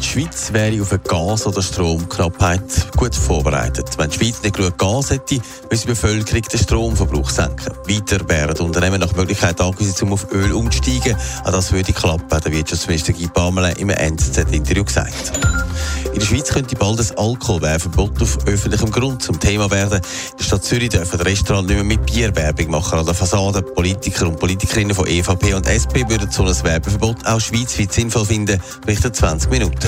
Die Schweiz wäre auf eine Gas- oder Stromknappheit gut vorbereitet. Wenn die Schweiz nicht genug Gas hätte, müsste die Bevölkerung den Stromverbrauch senken. Weiter wären Unternehmen nach Möglichkeit angewiesen, um auf Öl umzusteigen. Auch das würde klappen, hat der Wirtschaftsminister Guy Parmelin im NZZ-Interview gesagt. In der Schweiz könnte bald ein Alkoholwerbverbot auf öffentlichem Grund zum Thema werden. In der Stadt Zürich dürfen Restaurants nicht mehr mit Bierwerbung machen an der Fassade. Politiker und Politikerinnen von EVP und SP würden so ein Werbeverbot auch schweizweit sinnvoll finden, berichtet 20 Minuten.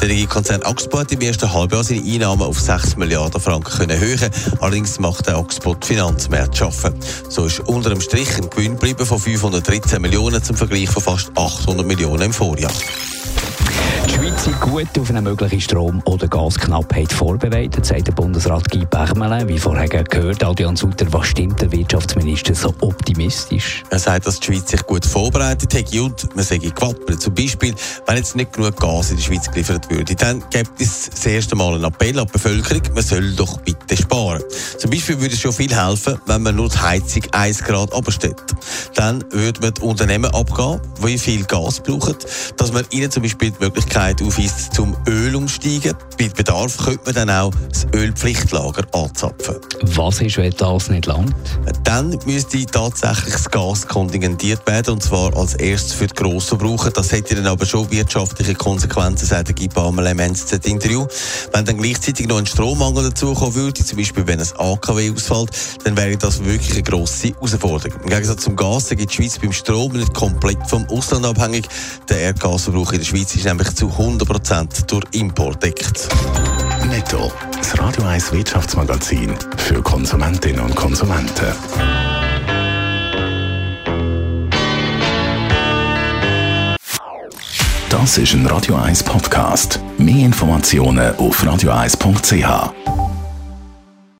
Der Energiekonzern Axpo hat im ersten Halbjahr seine Einnahmen auf 6 Milliarden Franken können erhöhen. Allerdings macht der Axpo die Finanzmärkte schaffen. So ist unter dem Strich ein Gewinn von 513 Millionen zum Vergleich von fast 800 Millionen im Vorjahr. Die Schweiz gut auf eine mögliche Strom- oder Gasknappheit vorbereitet, sagt der Bundesrat Guy Bechmelen. Wie vorher gehört, Adrian Sutter, was stimmt der Wirtschaftsminister so optimistisch? Er sagt, dass die Schweiz sich gut vorbereitet hat und man sei gewappnet. Zum Beispiel, wenn jetzt nicht genug Gas in der Schweiz geliefert würde, dann gibt es das erste Mal einen Appell an die Bevölkerung, man soll doch bitte sparen. Zum Beispiel würde es schon viel helfen, wenn man nur die Heizung 1 Grad abstellt. Dann würde man die Unternehmen abgehen, die viel Gas brauchen, dass man ihnen zum Beispiel die Möglichkeit aufweist, zum Öl umsteigen. Bei Bedarf könnte man dann auch das Ölpflichtlager anzapfen. Was ist, wenn das nicht langt? Dann müsste tatsächlich das Gas kontingentiert werden, und zwar als erstes für die Grossverbraucher. Das hätte dann aber schon wirtschaftliche Konsequenzen, sagt Guy Pamela im NZZ-Interview. Wenn dann gleichzeitig noch ein Strommangel dazukommen würde, zum Beispiel wenn ein AKW ausfällt, dann wäre das wirklich eine grosse Herausforderung. Im Gegensatz zum Gas gibt die Schweiz beim Strom nicht komplett vom Ausland abhängig. Der Erdgasverbrauch in der Schweiz ist nämlich zu 100% durch Import deckt. Netto, das Radio 1 Wirtschaftsmagazin für Konsumentinnen und Konsumenten. Das ist ein Radio 1 Podcast. Mehr Informationen auf radio1.ch.